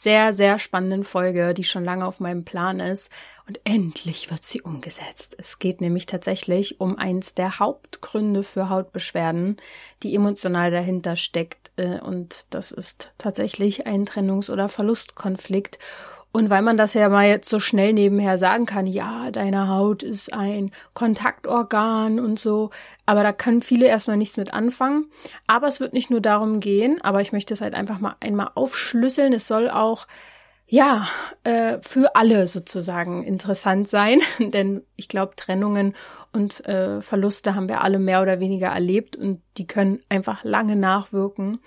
sehr, sehr spannenden Folge, die schon lange auf meinem Plan ist. Und endlich wird sie umgesetzt. Es geht nämlich tatsächlich um eins der Hauptgründe für Hautbeschwerden, die emotional dahinter steckt. Äh, und das ist tatsächlich ein Trennungs- oder Verlustkonflikt. Und weil man das ja mal jetzt so schnell nebenher sagen kann, ja, deine Haut ist ein Kontaktorgan und so, aber da können viele erstmal nichts mit anfangen. Aber es wird nicht nur darum gehen, aber ich möchte es halt einfach mal einmal aufschlüsseln. Es soll auch ja, äh, für alle sozusagen interessant sein, denn ich glaube, Trennungen und äh, Verluste haben wir alle mehr oder weniger erlebt und die können einfach lange nachwirken.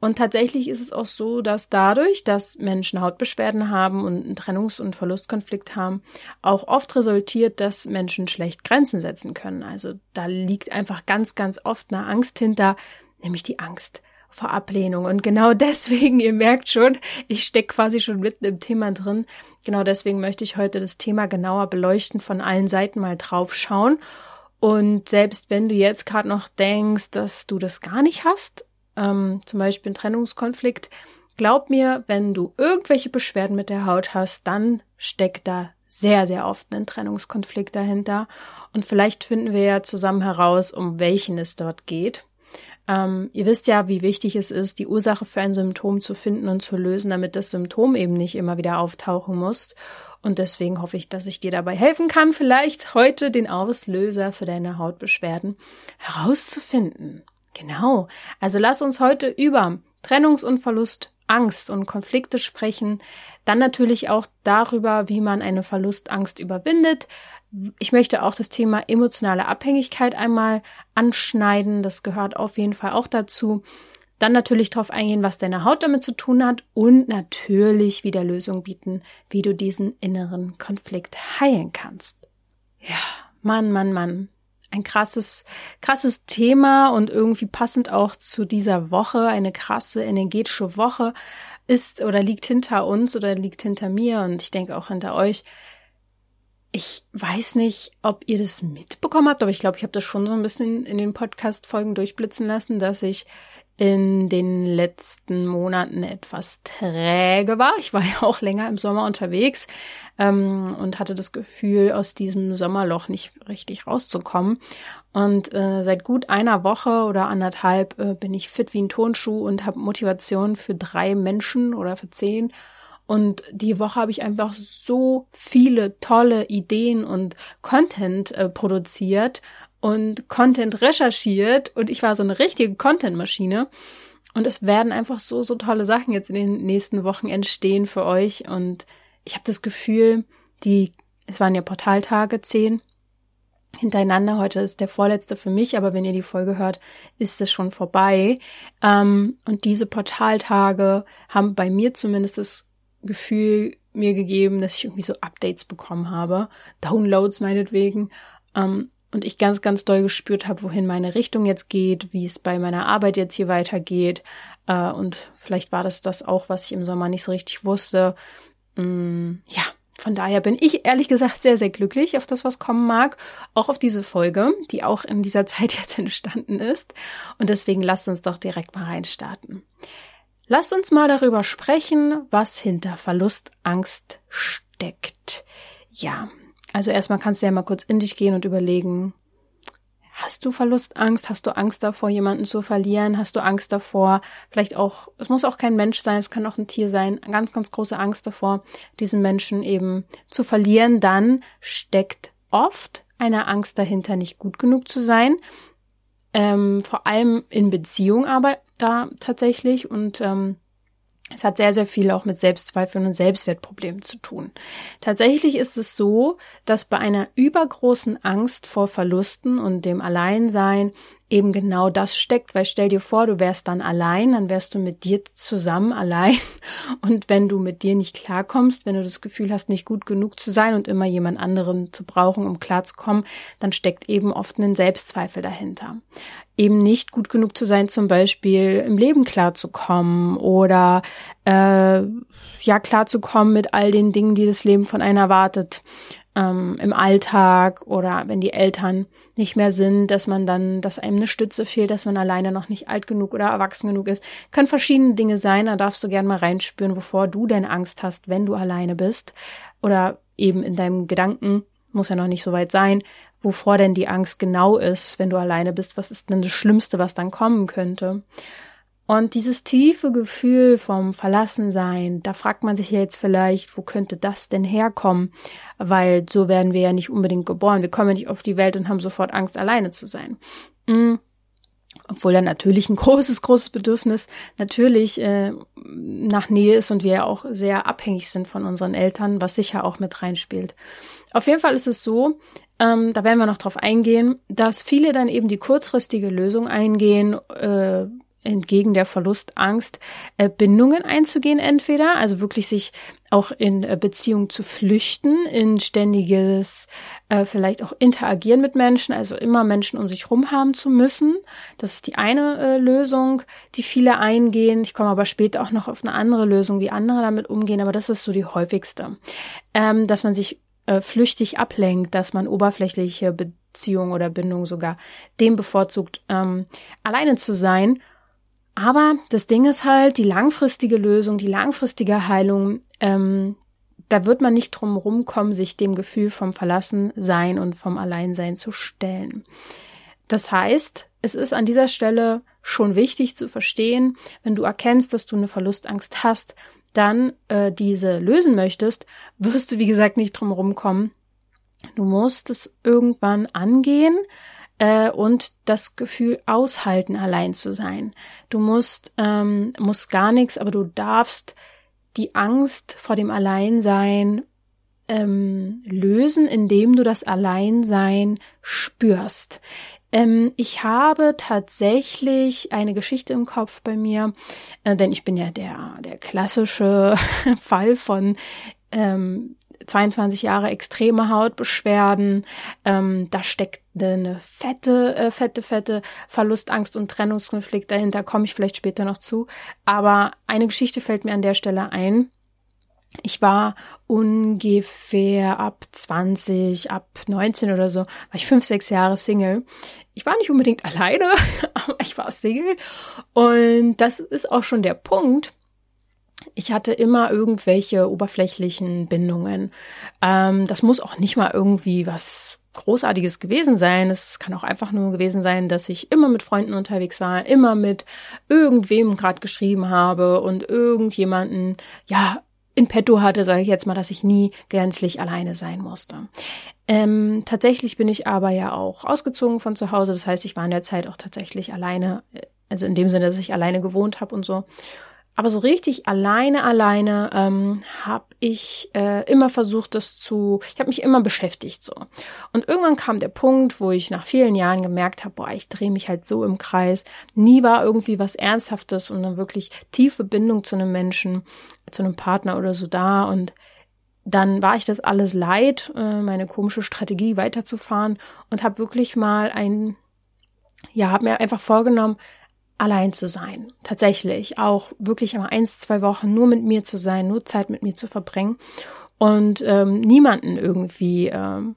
Und tatsächlich ist es auch so, dass dadurch, dass Menschen Hautbeschwerden haben und einen Trennungs- und Verlustkonflikt haben, auch oft resultiert, dass Menschen schlecht Grenzen setzen können. Also da liegt einfach ganz, ganz oft eine Angst hinter, nämlich die Angst vor Ablehnung. Und genau deswegen, ihr merkt schon, ich stecke quasi schon mitten im Thema drin. Genau deswegen möchte ich heute das Thema genauer beleuchten, von allen Seiten mal drauf schauen. Und selbst wenn du jetzt gerade noch denkst, dass du das gar nicht hast, ähm, zum Beispiel ein Trennungskonflikt, glaub mir, wenn du irgendwelche Beschwerden mit der Haut hast, dann steckt da sehr, sehr oft ein Trennungskonflikt dahinter. Und vielleicht finden wir ja zusammen heraus, um welchen es dort geht. Ähm, ihr wisst ja, wie wichtig es ist, die Ursache für ein Symptom zu finden und zu lösen, damit das Symptom eben nicht immer wieder auftauchen muss. Und deswegen hoffe ich, dass ich dir dabei helfen kann, vielleicht heute den Auslöser für deine Hautbeschwerden herauszufinden. Genau. Also lass uns heute über Trennungs- und Verlust, Angst und Konflikte sprechen. Dann natürlich auch darüber, wie man eine Verlustangst überwindet. Ich möchte auch das Thema emotionale Abhängigkeit einmal anschneiden. Das gehört auf jeden Fall auch dazu. Dann natürlich darauf eingehen, was deine Haut damit zu tun hat und natürlich wieder Lösungen bieten, wie du diesen inneren Konflikt heilen kannst. Ja, Mann, Mann, Mann ein krasses, krasses Thema und irgendwie passend auch zu dieser Woche, eine krasse energetische Woche ist oder liegt hinter uns oder liegt hinter mir und ich denke auch hinter euch. Ich weiß nicht, ob ihr das mitbekommen habt, aber ich glaube, ich habe das schon so ein bisschen in den Podcast-Folgen durchblitzen lassen, dass ich in den letzten Monaten etwas träge war. Ich war ja auch länger im Sommer unterwegs ähm, und hatte das Gefühl, aus diesem Sommerloch nicht richtig rauszukommen. Und äh, seit gut einer Woche oder anderthalb äh, bin ich fit wie ein Tonschuh und habe Motivation für drei Menschen oder für zehn. Und die Woche habe ich einfach so viele tolle Ideen und Content äh, produziert und Content recherchiert und ich war so eine richtige Content-Maschine. Und es werden einfach so, so tolle Sachen jetzt in den nächsten Wochen entstehen für euch. Und ich habe das Gefühl, die, es waren ja Portaltage, zehn hintereinander. Heute ist der vorletzte für mich, aber wenn ihr die Folge hört, ist es schon vorbei. Ähm, und diese Portaltage haben bei mir zumindest das Gefühl mir gegeben, dass ich irgendwie so Updates bekommen habe. Downloads meinetwegen. Ähm, und ich ganz, ganz doll gespürt habe, wohin meine Richtung jetzt geht, wie es bei meiner Arbeit jetzt hier weitergeht. Äh, und vielleicht war das das auch, was ich im Sommer nicht so richtig wusste. Mm, ja, von daher bin ich ehrlich gesagt sehr, sehr glücklich auf das, was kommen mag. Auch auf diese Folge, die auch in dieser Zeit jetzt entstanden ist. Und deswegen lasst uns doch direkt mal reinstarten. Lasst uns mal darüber sprechen, was hinter Verlustangst steckt. Ja, also erstmal kannst du ja mal kurz in dich gehen und überlegen, hast du Verlustangst? Hast du Angst davor, jemanden zu verlieren? Hast du Angst davor, vielleicht auch, es muss auch kein Mensch sein, es kann auch ein Tier sein, ganz, ganz große Angst davor, diesen Menschen eben zu verlieren, dann steckt oft eine Angst dahinter, nicht gut genug zu sein. Ähm, vor allem in Beziehung aber da tatsächlich und ähm, es hat sehr, sehr viel auch mit Selbstzweifeln und Selbstwertproblemen zu tun. Tatsächlich ist es so, dass bei einer übergroßen Angst vor Verlusten und dem Alleinsein eben genau das steckt, weil stell dir vor, du wärst dann allein, dann wärst du mit dir zusammen allein. Und wenn du mit dir nicht klarkommst, wenn du das Gefühl hast, nicht gut genug zu sein und immer jemand anderen zu brauchen, um klarzukommen, dann steckt eben oft ein Selbstzweifel dahinter. Eben nicht gut genug zu sein, zum Beispiel im Leben klarzukommen oder äh, ja klarzukommen mit all den Dingen, die das Leben von einer erwartet ähm, im Alltag oder wenn die Eltern nicht mehr sind, dass man dann, dass einem eine Stütze fehlt, dass man alleine noch nicht alt genug oder erwachsen genug ist. Können verschiedene Dinge sein, da darfst du gerne mal reinspüren, wovor du denn Angst hast, wenn du alleine bist. Oder eben in deinem Gedanken, muss ja noch nicht so weit sein, wovor denn die Angst genau ist, wenn du alleine bist. Was ist denn das Schlimmste, was dann kommen könnte? Und dieses tiefe Gefühl vom Verlassensein, da fragt man sich jetzt vielleicht, wo könnte das denn herkommen? Weil so werden wir ja nicht unbedingt geboren. Wir kommen ja nicht auf die Welt und haben sofort Angst, alleine zu sein. Mhm. Obwohl dann natürlich ein großes, großes Bedürfnis natürlich äh, nach Nähe ist und wir ja auch sehr abhängig sind von unseren Eltern, was sicher auch mit reinspielt. Auf jeden Fall ist es so, ähm, da werden wir noch drauf eingehen, dass viele dann eben die kurzfristige Lösung eingehen, äh, entgegen der Verlustangst äh, Bindungen einzugehen entweder, also wirklich sich auch in äh, Beziehung zu flüchten, in ständiges äh, vielleicht auch interagieren mit Menschen, also immer Menschen um sich rum haben zu müssen. Das ist die eine äh, Lösung, die viele eingehen. Ich komme aber später auch noch auf eine andere Lösung, wie andere damit umgehen, aber das ist so die häufigste, ähm, dass man sich äh, flüchtig ablenkt, dass man oberflächliche Beziehung oder Bindung sogar dem bevorzugt, ähm, alleine zu sein aber das Ding ist halt, die langfristige Lösung, die langfristige Heilung, ähm, da wird man nicht drum rumkommen, sich dem Gefühl vom Verlassensein und vom Alleinsein zu stellen. Das heißt, es ist an dieser Stelle schon wichtig zu verstehen, wenn du erkennst, dass du eine Verlustangst hast, dann äh, diese lösen möchtest, wirst du, wie gesagt, nicht drum rumkommen. Du musst es irgendwann angehen, äh, und das Gefühl aushalten, allein zu sein. Du musst, ähm, musst gar nichts, aber du darfst die Angst vor dem Alleinsein ähm, lösen, indem du das Alleinsein spürst. Ähm, ich habe tatsächlich eine Geschichte im Kopf bei mir, äh, denn ich bin ja der, der klassische Fall von ähm, 22 Jahre extreme Hautbeschwerden. Ähm, da steckt eine fette, äh, fette, fette Verlustangst und Trennungskonflikt dahinter. Komme ich vielleicht später noch zu. Aber eine Geschichte fällt mir an der Stelle ein. Ich war ungefähr ab 20, ab 19 oder so, war ich fünf, sechs Jahre Single. Ich war nicht unbedingt alleine, aber ich war Single. Und das ist auch schon der Punkt, ich hatte immer irgendwelche oberflächlichen Bindungen. Ähm, das muss auch nicht mal irgendwie was Großartiges gewesen sein. Es kann auch einfach nur gewesen sein, dass ich immer mit Freunden unterwegs war, immer mit irgendwem gerade geschrieben habe und irgendjemanden, ja, in petto hatte, sage ich jetzt mal, dass ich nie gänzlich alleine sein musste. Ähm, tatsächlich bin ich aber ja auch ausgezogen von zu Hause. Das heißt, ich war in der Zeit auch tatsächlich alleine, äh, also in dem Sinne, dass ich alleine gewohnt habe und so. Aber so richtig alleine, alleine ähm, habe ich äh, immer versucht, das zu. Ich habe mich immer beschäftigt so. Und irgendwann kam der Punkt, wo ich nach vielen Jahren gemerkt habe, boah, ich drehe mich halt so im Kreis. Nie war irgendwie was Ernsthaftes und eine wirklich tiefe Bindung zu einem Menschen, zu einem Partner oder so da. Und dann war ich das alles leid, äh, meine komische Strategie weiterzufahren und habe wirklich mal ein, ja, habe mir einfach vorgenommen, allein zu sein. Tatsächlich auch wirklich einmal eins, zwei Wochen nur mit mir zu sein, nur Zeit mit mir zu verbringen und ähm, niemanden irgendwie ähm,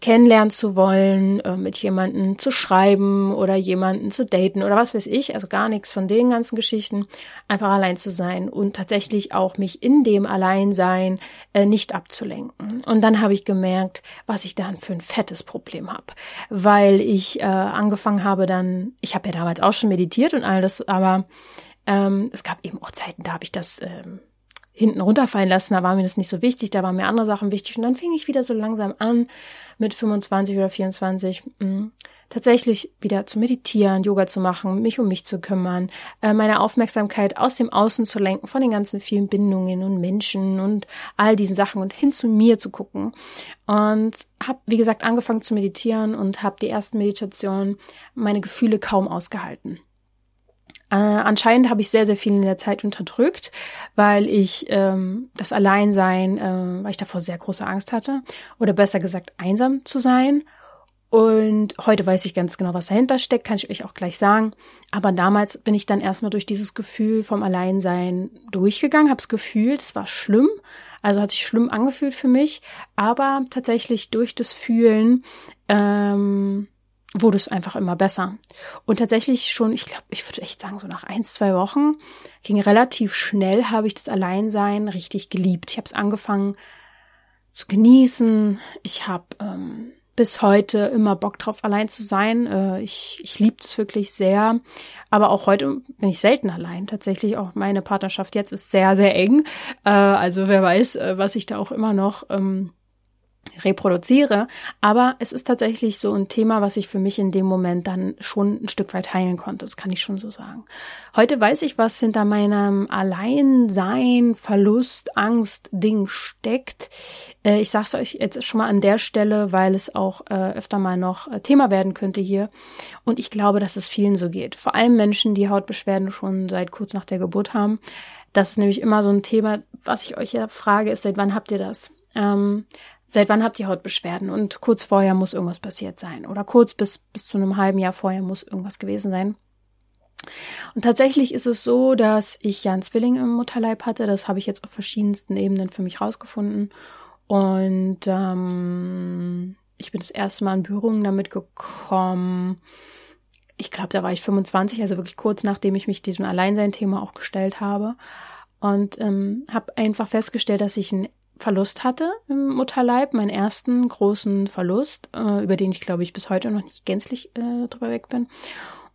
kennenlernen zu wollen, äh, mit jemanden zu schreiben oder jemanden zu daten oder was weiß ich, also gar nichts von den ganzen Geschichten, einfach allein zu sein und tatsächlich auch mich in dem Alleinsein äh, nicht abzulenken. Und dann habe ich gemerkt, was ich dann für ein fettes Problem habe, weil ich äh, angefangen habe dann, ich habe ja damals auch schon meditiert und all das, aber ähm, es gab eben auch Zeiten, da habe ich das ähm, hinten runterfallen lassen, da war mir das nicht so wichtig, da waren mir andere Sachen wichtig und dann fing ich wieder so langsam an mit 25 oder 24, mm, tatsächlich wieder zu meditieren, Yoga zu machen, mich um mich zu kümmern, äh, meine Aufmerksamkeit aus dem Außen zu lenken, von den ganzen vielen Bindungen und Menschen und all diesen Sachen und hin zu mir zu gucken. Und habe, wie gesagt, angefangen zu meditieren und habe die ersten Meditationen meine Gefühle kaum ausgehalten. Äh, anscheinend habe ich sehr, sehr viel in der Zeit unterdrückt, weil ich ähm, das Alleinsein, äh, weil ich davor sehr große Angst hatte. Oder besser gesagt, einsam zu sein. Und heute weiß ich ganz genau, was dahinter steckt, kann ich euch auch gleich sagen. Aber damals bin ich dann erstmal durch dieses Gefühl vom Alleinsein durchgegangen, habe es gefühlt, es war schlimm, also hat sich schlimm angefühlt für mich. Aber tatsächlich durch das Fühlen ähm, wurde es einfach immer besser. Und tatsächlich schon, ich glaube, ich würde echt sagen, so nach ein, zwei Wochen ging relativ schnell, habe ich das Alleinsein richtig geliebt. Ich habe es angefangen zu genießen. Ich habe ähm, bis heute immer Bock drauf, allein zu sein. Äh, ich ich liebe es wirklich sehr. Aber auch heute bin ich selten allein. Tatsächlich auch meine Partnerschaft jetzt ist sehr, sehr eng. Äh, also wer weiß, äh, was ich da auch immer noch ähm, reproduziere. Aber es ist tatsächlich so ein Thema, was ich für mich in dem Moment dann schon ein Stück weit heilen konnte. Das kann ich schon so sagen. Heute weiß ich, was hinter meinem Alleinsein, Verlust, Angst, Ding steckt. Äh, ich sage es euch jetzt schon mal an der Stelle, weil es auch äh, öfter mal noch äh, Thema werden könnte hier. Und ich glaube, dass es vielen so geht. Vor allem Menschen, die Hautbeschwerden schon seit kurz nach der Geburt haben. Das ist nämlich immer so ein Thema, was ich euch ja frage, ist, seit wann habt ihr das? Ähm, seit wann habt ihr Hautbeschwerden? Und kurz vorher muss irgendwas passiert sein. Oder kurz bis, bis zu einem halben Jahr vorher muss irgendwas gewesen sein. Und tatsächlich ist es so, dass ich ja einen Zwilling im Mutterleib hatte. Das habe ich jetzt auf verschiedensten Ebenen für mich rausgefunden. Und ähm, ich bin das erste Mal in Berührung damit gekommen. Ich glaube, da war ich 25, also wirklich kurz nachdem ich mich diesem Alleinsein-Thema auch gestellt habe. Und ähm, habe einfach festgestellt, dass ich ein Verlust hatte im Mutterleib, meinen ersten großen Verlust, äh, über den ich glaube ich bis heute noch nicht gänzlich äh, drüber weg bin.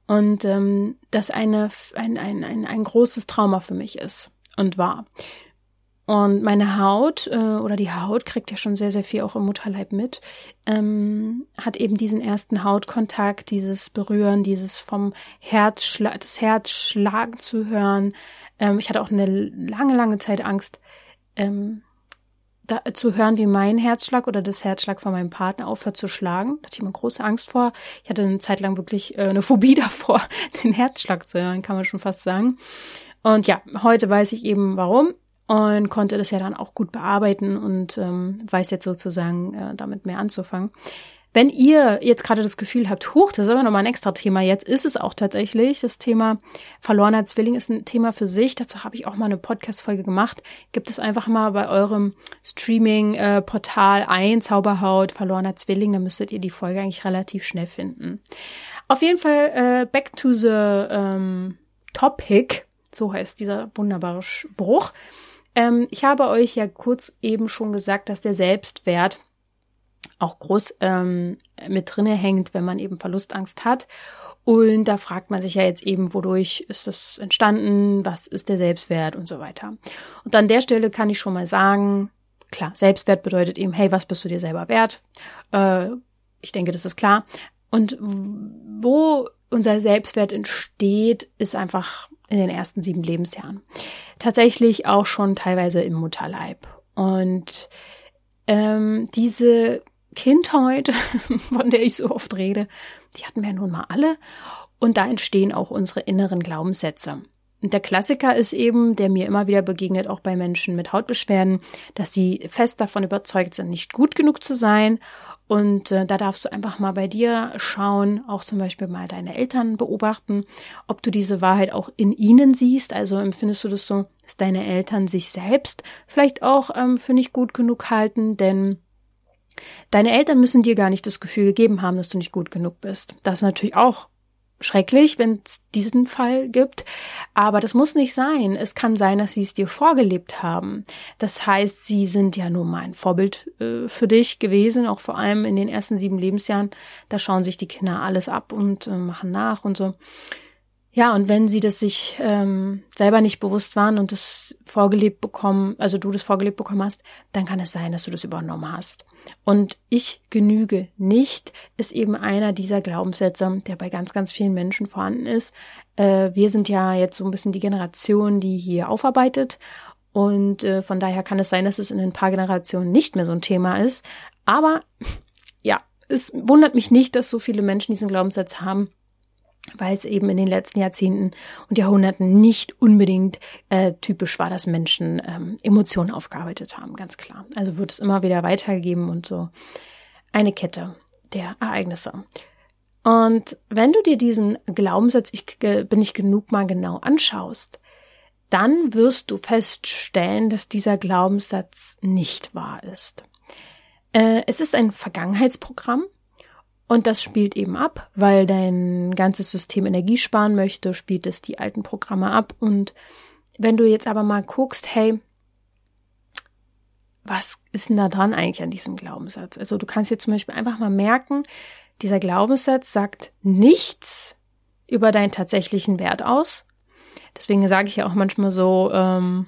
Und ähm, das eine, ein, ein, ein, ein großes Trauma für mich ist und war. Und meine Haut äh, oder die Haut kriegt ja schon sehr, sehr viel auch im Mutterleib mit, ähm, hat eben diesen ersten Hautkontakt, dieses Berühren, dieses vom Herz, das Herz schlagen zu hören. Ähm, ich hatte auch eine lange, lange Zeit Angst, ähm, da, zu hören, wie mein Herzschlag oder das Herzschlag von meinem Partner aufhört zu schlagen. Da hatte ich immer große Angst vor. Ich hatte eine Zeit lang wirklich äh, eine Phobie davor, den Herzschlag zu hören, kann man schon fast sagen. Und ja, heute weiß ich eben warum und konnte das ja dann auch gut bearbeiten und ähm, weiß jetzt sozusagen äh, damit mehr anzufangen. Wenn ihr jetzt gerade das Gefühl habt, huch, das ist aber nochmal ein extra Thema, jetzt ist es auch tatsächlich. Das Thema verlorener Zwilling ist ein Thema für sich. Dazu habe ich auch mal eine Podcast-Folge gemacht. Gibt es einfach mal bei eurem Streaming-Portal ein, Zauberhaut, verlorener Zwilling, dann müsstet ihr die Folge eigentlich relativ schnell finden. Auf jeden Fall, äh, back to the ähm, topic, so heißt dieser wunderbare Spruch. Ähm, ich habe euch ja kurz eben schon gesagt, dass der Selbstwert auch groß ähm, mit drinne hängt, wenn man eben Verlustangst hat. Und da fragt man sich ja jetzt eben, wodurch ist das entstanden, was ist der Selbstwert und so weiter. Und an der Stelle kann ich schon mal sagen, klar, Selbstwert bedeutet eben, hey, was bist du dir selber wert? Äh, ich denke, das ist klar. Und wo unser Selbstwert entsteht, ist einfach in den ersten sieben Lebensjahren. Tatsächlich auch schon teilweise im Mutterleib. Und ähm, diese Kindheit, von der ich so oft rede, die hatten wir nun mal alle. Und da entstehen auch unsere inneren Glaubenssätze. Und der Klassiker ist eben, der mir immer wieder begegnet, auch bei Menschen mit Hautbeschwerden, dass sie fest davon überzeugt sind, nicht gut genug zu sein. Und äh, da darfst du einfach mal bei dir schauen, auch zum Beispiel mal deine Eltern beobachten, ob du diese Wahrheit auch in ihnen siehst. Also empfindest du das so, dass deine Eltern sich selbst vielleicht auch ähm, für nicht gut genug halten, denn Deine Eltern müssen dir gar nicht das Gefühl gegeben haben, dass du nicht gut genug bist. Das ist natürlich auch schrecklich, wenn es diesen Fall gibt. Aber das muss nicht sein. Es kann sein, dass sie es dir vorgelebt haben. Das heißt, sie sind ja nur mal ein Vorbild äh, für dich gewesen, auch vor allem in den ersten sieben Lebensjahren. Da schauen sich die Kinder alles ab und äh, machen nach und so. Ja, und wenn sie das sich ähm, selber nicht bewusst waren und das vorgelebt bekommen, also du das vorgelebt bekommen hast, dann kann es sein, dass du das übernommen hast. Und ich genüge nicht, ist eben einer dieser Glaubenssätze, der bei ganz, ganz vielen Menschen vorhanden ist. Äh, wir sind ja jetzt so ein bisschen die Generation, die hier aufarbeitet. Und äh, von daher kann es sein, dass es in ein paar Generationen nicht mehr so ein Thema ist. Aber ja, es wundert mich nicht, dass so viele Menschen diesen Glaubenssatz haben weil es eben in den letzten Jahrzehnten und Jahrhunderten nicht unbedingt äh, typisch war, dass Menschen ähm, Emotionen aufgearbeitet haben, ganz klar. Also wird es immer wieder weitergegeben und so eine Kette der Ereignisse. Und wenn du dir diesen Glaubenssatz, ich bin nicht genug mal genau anschaust, dann wirst du feststellen, dass dieser Glaubenssatz nicht wahr ist. Äh, es ist ein Vergangenheitsprogramm, und das spielt eben ab, weil dein ganzes System Energie sparen möchte, spielt es die alten Programme ab. Und wenn du jetzt aber mal guckst, hey, was ist denn da dran eigentlich an diesem Glaubenssatz? Also du kannst dir zum Beispiel einfach mal merken, dieser Glaubenssatz sagt nichts über deinen tatsächlichen Wert aus. Deswegen sage ich ja auch manchmal so ähm,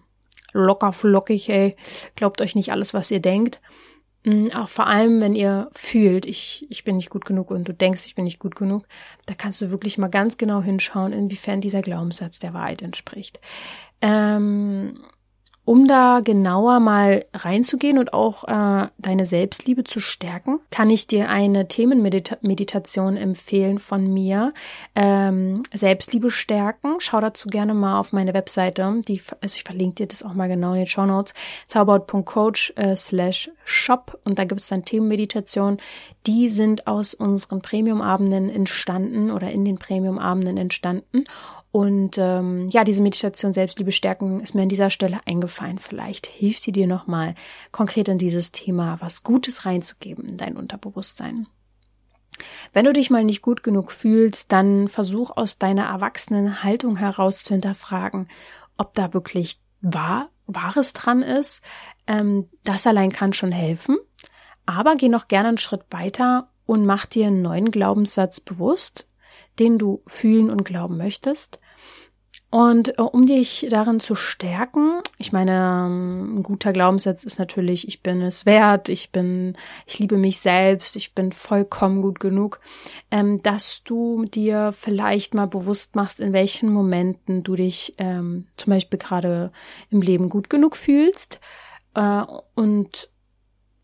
locker flockig, hey, glaubt euch nicht alles, was ihr denkt. Mm, auch vor allem, wenn ihr fühlt, ich, ich bin nicht gut genug und du denkst, ich bin nicht gut genug, da kannst du wirklich mal ganz genau hinschauen, inwiefern dieser Glaubenssatz der Wahrheit entspricht. Ähm, um da genauer mal reinzugehen und auch äh, deine Selbstliebe zu stärken, kann ich dir eine Themenmeditation empfehlen von mir. Ähm, Selbstliebe stärken. Schau dazu gerne mal auf meine Webseite. Die, also ich verlinke dir das auch mal genau in den Show Notes. Zauberhaut.coach äh, slash shop. Und da gibt es dann Themenmeditationen. Die sind aus unseren Premium-Abenden entstanden oder in den Premium-Abenden entstanden. Und ähm, ja, diese Meditation Selbstliebe stärken ist mir an dieser Stelle eingefallen. Vielleicht hilft sie dir nochmal konkret in dieses Thema was Gutes reinzugeben in dein Unterbewusstsein. Wenn du dich mal nicht gut genug fühlst, dann versuch aus deiner erwachsenen Haltung heraus zu hinterfragen, ob da wirklich wahr, Wahres dran ist. Ähm, das allein kann schon helfen. Aber geh noch gerne einen Schritt weiter und mach dir einen neuen Glaubenssatz bewusst, den du fühlen und glauben möchtest. Und äh, um dich darin zu stärken, ich meine, ein guter Glaubenssatz ist natürlich, ich bin es wert, ich bin, ich liebe mich selbst, ich bin vollkommen gut genug, ähm, dass du dir vielleicht mal bewusst machst, in welchen Momenten du dich ähm, zum Beispiel gerade im Leben gut genug fühlst äh, und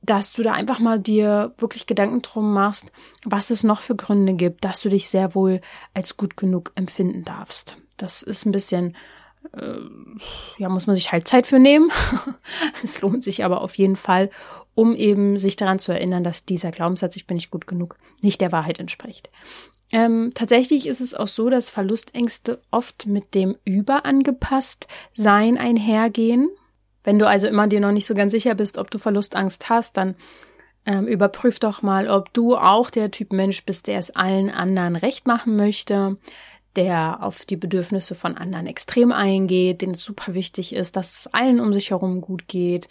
dass du da einfach mal dir wirklich Gedanken drum machst, was es noch für Gründe gibt, dass du dich sehr wohl als gut genug empfinden darfst. Das ist ein bisschen, äh, ja, muss man sich halt Zeit für nehmen. es lohnt sich aber auf jeden Fall, um eben sich daran zu erinnern, dass dieser Glaubenssatz, ich bin nicht gut genug, nicht der Wahrheit entspricht. Ähm, tatsächlich ist es auch so, dass Verlustängste oft mit dem überangepasst Sein einhergehen. Wenn du also immer dir noch nicht so ganz sicher bist, ob du Verlustangst hast, dann ähm, überprüf doch mal, ob du auch der Typ Mensch bist, der es allen anderen recht machen möchte, der auf die Bedürfnisse von anderen extrem eingeht, den es super wichtig ist, dass es allen um sich herum gut geht.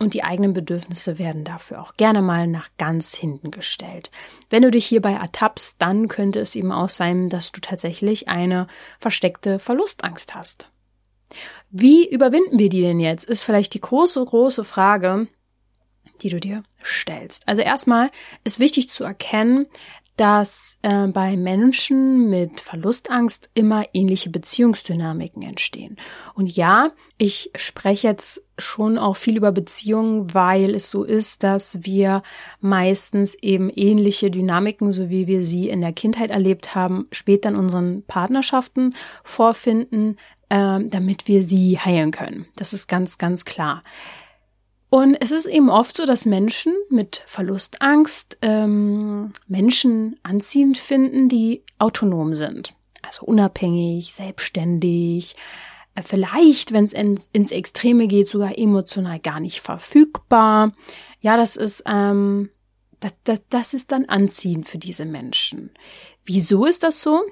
Und die eigenen Bedürfnisse werden dafür auch gerne mal nach ganz hinten gestellt. Wenn du dich hierbei ertappst, dann könnte es eben auch sein, dass du tatsächlich eine versteckte Verlustangst hast. Wie überwinden wir die denn jetzt? Ist vielleicht die große, große Frage, die du dir stellst. Also erstmal ist wichtig zu erkennen, dass äh, bei Menschen mit Verlustangst immer ähnliche Beziehungsdynamiken entstehen. Und ja, ich spreche jetzt schon auch viel über Beziehungen, weil es so ist, dass wir meistens eben ähnliche Dynamiken, so wie wir sie in der Kindheit erlebt haben, später in unseren Partnerschaften vorfinden, äh, damit wir sie heilen können. Das ist ganz, ganz klar. Und es ist eben oft so, dass Menschen mit Verlustangst ähm, Menschen anziehend finden, die autonom sind. Also unabhängig, selbstständig, äh, vielleicht, wenn es ins, ins Extreme geht, sogar emotional gar nicht verfügbar. Ja, das ist, ähm, das, das, das ist dann anziehend für diese Menschen. Wieso ist das so?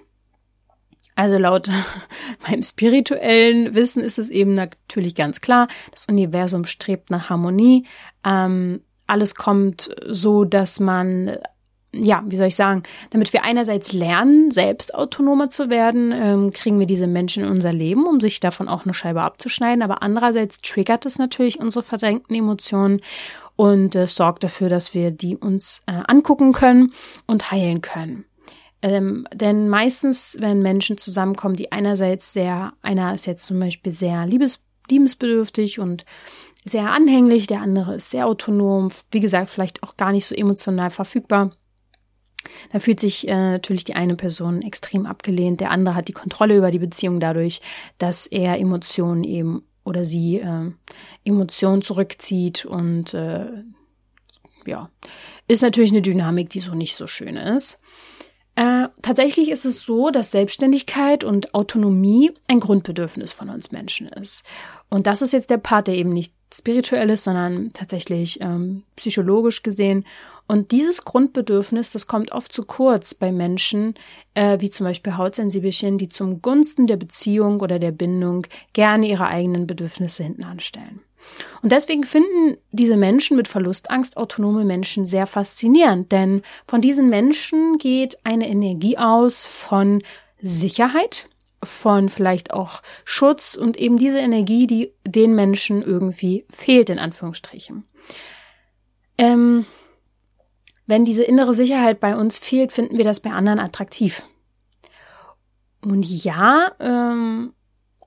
Also laut meinem spirituellen Wissen ist es eben natürlich ganz klar, das Universum strebt nach Harmonie. Ähm, alles kommt so, dass man ja, wie soll ich sagen, damit wir einerseits lernen, selbst autonomer zu werden, ähm, kriegen wir diese Menschen in unser Leben, um sich davon auch eine Scheibe abzuschneiden. Aber andererseits triggert es natürlich unsere verdrängten Emotionen und äh, sorgt dafür, dass wir die uns äh, angucken können und heilen können. Ähm, denn meistens, wenn Menschen zusammenkommen, die einerseits sehr, einer ist jetzt zum Beispiel sehr liebes, liebensbedürftig und sehr anhänglich, der andere ist sehr autonom, wie gesagt, vielleicht auch gar nicht so emotional verfügbar. Da fühlt sich äh, natürlich die eine Person extrem abgelehnt, der andere hat die Kontrolle über die Beziehung dadurch, dass er Emotionen eben oder sie äh, Emotionen zurückzieht und äh, ja, ist natürlich eine Dynamik, die so nicht so schön ist. Äh, tatsächlich ist es so, dass Selbstständigkeit und Autonomie ein Grundbedürfnis von uns Menschen ist. Und das ist jetzt der Part, der eben nicht spirituell ist, sondern tatsächlich ähm, psychologisch gesehen. Und dieses Grundbedürfnis, das kommt oft zu kurz bei Menschen, äh, wie zum Beispiel Hautsensibelchen, die zum Gunsten der Beziehung oder der Bindung gerne ihre eigenen Bedürfnisse hinten anstellen. Und deswegen finden diese Menschen mit Verlustangst autonome Menschen sehr faszinierend, denn von diesen Menschen geht eine Energie aus von Sicherheit, von vielleicht auch Schutz und eben diese Energie, die den Menschen irgendwie fehlt, in Anführungsstrichen. Ähm, wenn diese innere Sicherheit bei uns fehlt, finden wir das bei anderen attraktiv. Und ja, ähm,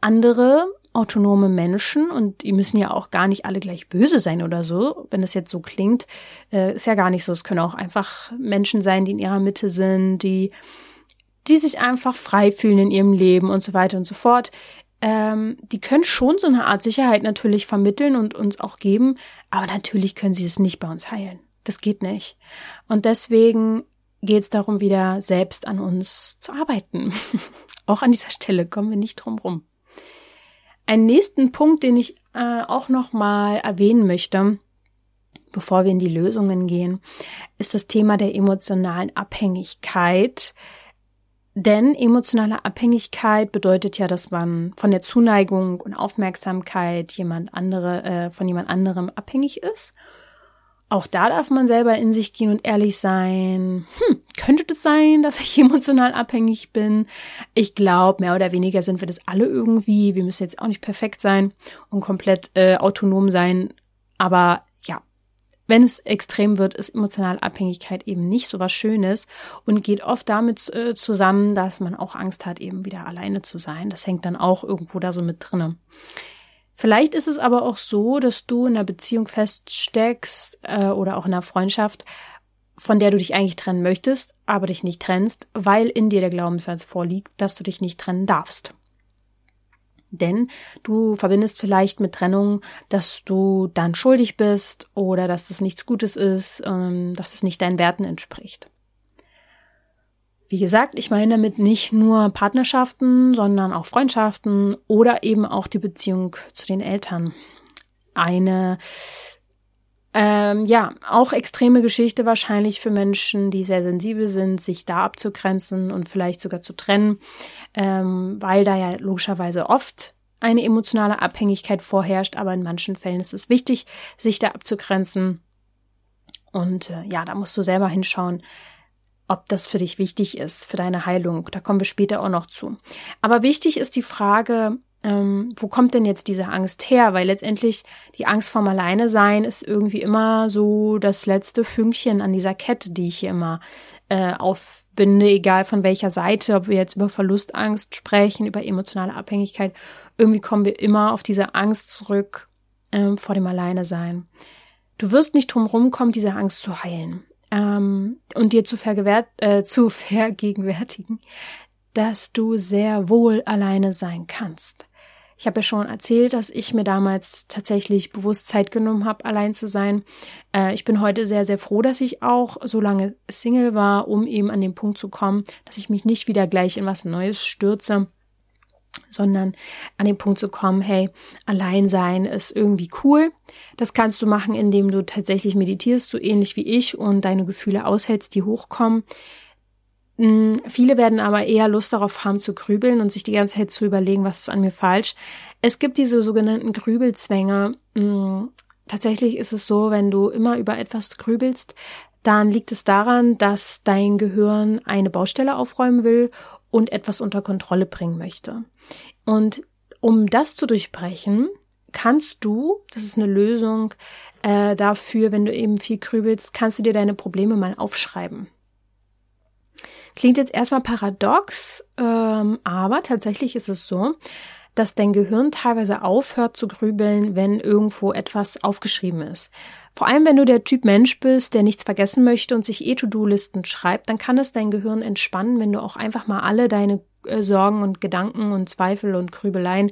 andere autonome Menschen und die müssen ja auch gar nicht alle gleich böse sein oder so, wenn es jetzt so klingt, äh, ist ja gar nicht so. Es können auch einfach Menschen sein, die in ihrer Mitte sind, die, die sich einfach frei fühlen in ihrem Leben und so weiter und so fort. Ähm, die können schon so eine Art Sicherheit natürlich vermitteln und uns auch geben, aber natürlich können sie es nicht bei uns heilen. Das geht nicht. Und deswegen geht es darum, wieder selbst an uns zu arbeiten. auch an dieser Stelle kommen wir nicht drum rum. Einen nächsten Punkt, den ich äh, auch noch mal erwähnen möchte, bevor wir in die Lösungen gehen, ist das Thema der emotionalen Abhängigkeit. Denn emotionale Abhängigkeit bedeutet ja, dass man von der Zuneigung und Aufmerksamkeit jemand andere, äh, von jemand anderem abhängig ist. Auch da darf man selber in sich gehen und ehrlich sein. Hm, könnte das sein, dass ich emotional abhängig bin? Ich glaube, mehr oder weniger sind wir das alle irgendwie. Wir müssen jetzt auch nicht perfekt sein und komplett äh, autonom sein. Aber ja, wenn es extrem wird, ist emotionale Abhängigkeit eben nicht so was Schönes und geht oft damit äh, zusammen, dass man auch Angst hat, eben wieder alleine zu sein. Das hängt dann auch irgendwo da so mit drinne. Vielleicht ist es aber auch so, dass du in einer Beziehung feststeckst äh, oder auch in einer Freundschaft, von der du dich eigentlich trennen möchtest, aber dich nicht trennst, weil in dir der Glaubenssatz vorliegt, dass du dich nicht trennen darfst. Denn du verbindest vielleicht mit Trennung, dass du dann schuldig bist oder dass das nichts Gutes ist, ähm, dass es nicht deinen Werten entspricht. Wie gesagt, ich meine damit nicht nur Partnerschaften, sondern auch Freundschaften oder eben auch die Beziehung zu den Eltern. Eine ähm, ja, auch extreme Geschichte wahrscheinlich für Menschen, die sehr sensibel sind, sich da abzugrenzen und vielleicht sogar zu trennen, ähm, weil da ja logischerweise oft eine emotionale Abhängigkeit vorherrscht, aber in manchen Fällen ist es wichtig, sich da abzugrenzen. Und äh, ja, da musst du selber hinschauen, ob das für dich wichtig ist, für deine Heilung. Da kommen wir später auch noch zu. Aber wichtig ist die Frage, ähm, wo kommt denn jetzt diese Angst her? Weil letztendlich die Angst vorm Alleine sein ist irgendwie immer so das letzte Fünkchen an dieser Kette, die ich hier immer äh, aufbinde, egal von welcher Seite, ob wir jetzt über Verlustangst sprechen, über emotionale Abhängigkeit. Irgendwie kommen wir immer auf diese Angst zurück ähm, vor dem Alleine sein. Du wirst nicht drum rumkommen, diese Angst zu heilen ähm, und dir zu, äh, zu vergegenwärtigen, dass du sehr wohl alleine sein kannst. Ich habe ja schon erzählt, dass ich mir damals tatsächlich bewusst Zeit genommen habe, allein zu sein. Äh, ich bin heute sehr, sehr froh, dass ich auch so lange Single war, um eben an den Punkt zu kommen, dass ich mich nicht wieder gleich in was Neues stürze, sondern an den Punkt zu kommen, hey, allein sein ist irgendwie cool. Das kannst du machen, indem du tatsächlich meditierst, so ähnlich wie ich und deine Gefühle aushältst, die hochkommen. Hm, viele werden aber eher Lust darauf haben zu grübeln und sich die ganze Zeit zu überlegen, was ist an mir falsch. Es gibt diese sogenannten Grübelzwänge. Hm, tatsächlich ist es so, wenn du immer über etwas grübelst, dann liegt es daran, dass dein Gehirn eine Baustelle aufräumen will und etwas unter Kontrolle bringen möchte. Und um das zu durchbrechen, kannst du, das ist eine Lösung äh, dafür, wenn du eben viel grübelst, kannst du dir deine Probleme mal aufschreiben. Klingt jetzt erstmal paradox, ähm, aber tatsächlich ist es so, dass dein Gehirn teilweise aufhört zu grübeln, wenn irgendwo etwas aufgeschrieben ist. Vor allem, wenn du der Typ Mensch bist, der nichts vergessen möchte und sich eh To-Do-Listen schreibt, dann kann es dein Gehirn entspannen, wenn du auch einfach mal alle deine äh, Sorgen und Gedanken und Zweifel und Grübeleien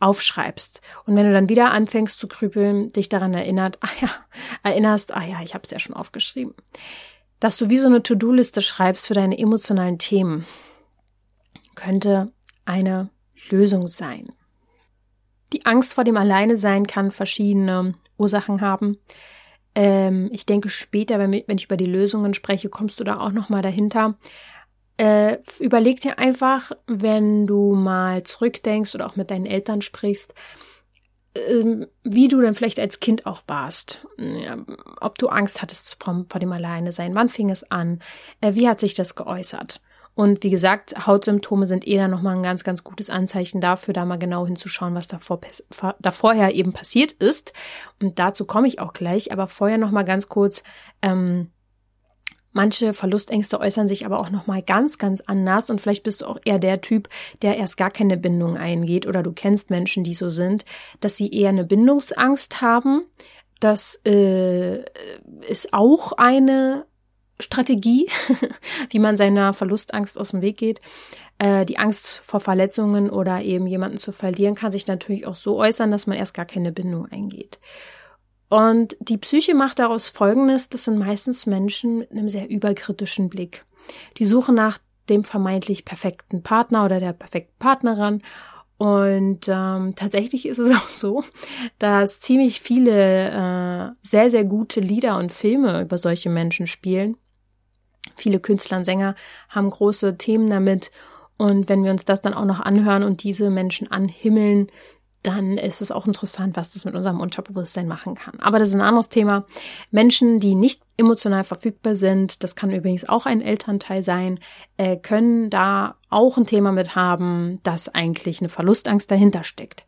aufschreibst. Und wenn du dann wieder anfängst zu grübeln, dich daran erinnert, ah ja, erinnerst, ah ja, ich habe es ja schon aufgeschrieben. Dass du wie so eine To-Do-Liste schreibst für deine emotionalen Themen, könnte eine Lösung sein. Die Angst vor dem Alleine-Sein kann verschiedene Ursachen haben. Ähm, ich denke, später, wenn, wenn, ich über die Lösungen spreche, kommst du da auch nochmal dahinter. Äh, überleg dir einfach, wenn du mal zurückdenkst oder auch mit deinen Eltern sprichst, äh, wie du dann vielleicht als Kind auch warst. Ob du Angst hattest vor, dem Alleine-Sein. Wann fing es an? Äh, wie hat sich das geäußert? Und wie gesagt, Hautsymptome sind eh dann nochmal ein ganz, ganz gutes Anzeichen dafür, da mal genau hinzuschauen, was davor, davorher eben passiert ist. Und dazu komme ich auch gleich, aber vorher nochmal ganz kurz, ähm, Manche Verlustängste äußern sich aber auch nochmal ganz, ganz anders und vielleicht bist du auch eher der Typ, der erst gar keine Bindung eingeht oder du kennst Menschen, die so sind, dass sie eher eine Bindungsangst haben. Das äh, ist auch eine Strategie, wie man seiner Verlustangst aus dem Weg geht. Äh, die Angst vor Verletzungen oder eben jemanden zu verlieren kann sich natürlich auch so äußern, dass man erst gar keine Bindung eingeht. Und die Psyche macht daraus Folgendes, das sind meistens Menschen mit einem sehr überkritischen Blick. Die suchen nach dem vermeintlich perfekten Partner oder der perfekten Partnerin und ähm, tatsächlich ist es auch so, dass ziemlich viele äh, sehr, sehr gute Lieder und Filme über solche Menschen spielen. Viele Künstler und Sänger haben große Themen damit. Und wenn wir uns das dann auch noch anhören und diese Menschen anhimmeln, dann ist es auch interessant, was das mit unserem Unterbewusstsein machen kann. Aber das ist ein anderes Thema. Menschen, die nicht emotional verfügbar sind, das kann übrigens auch ein Elternteil sein, äh, können da auch ein Thema mit haben, dass eigentlich eine Verlustangst dahinter steckt.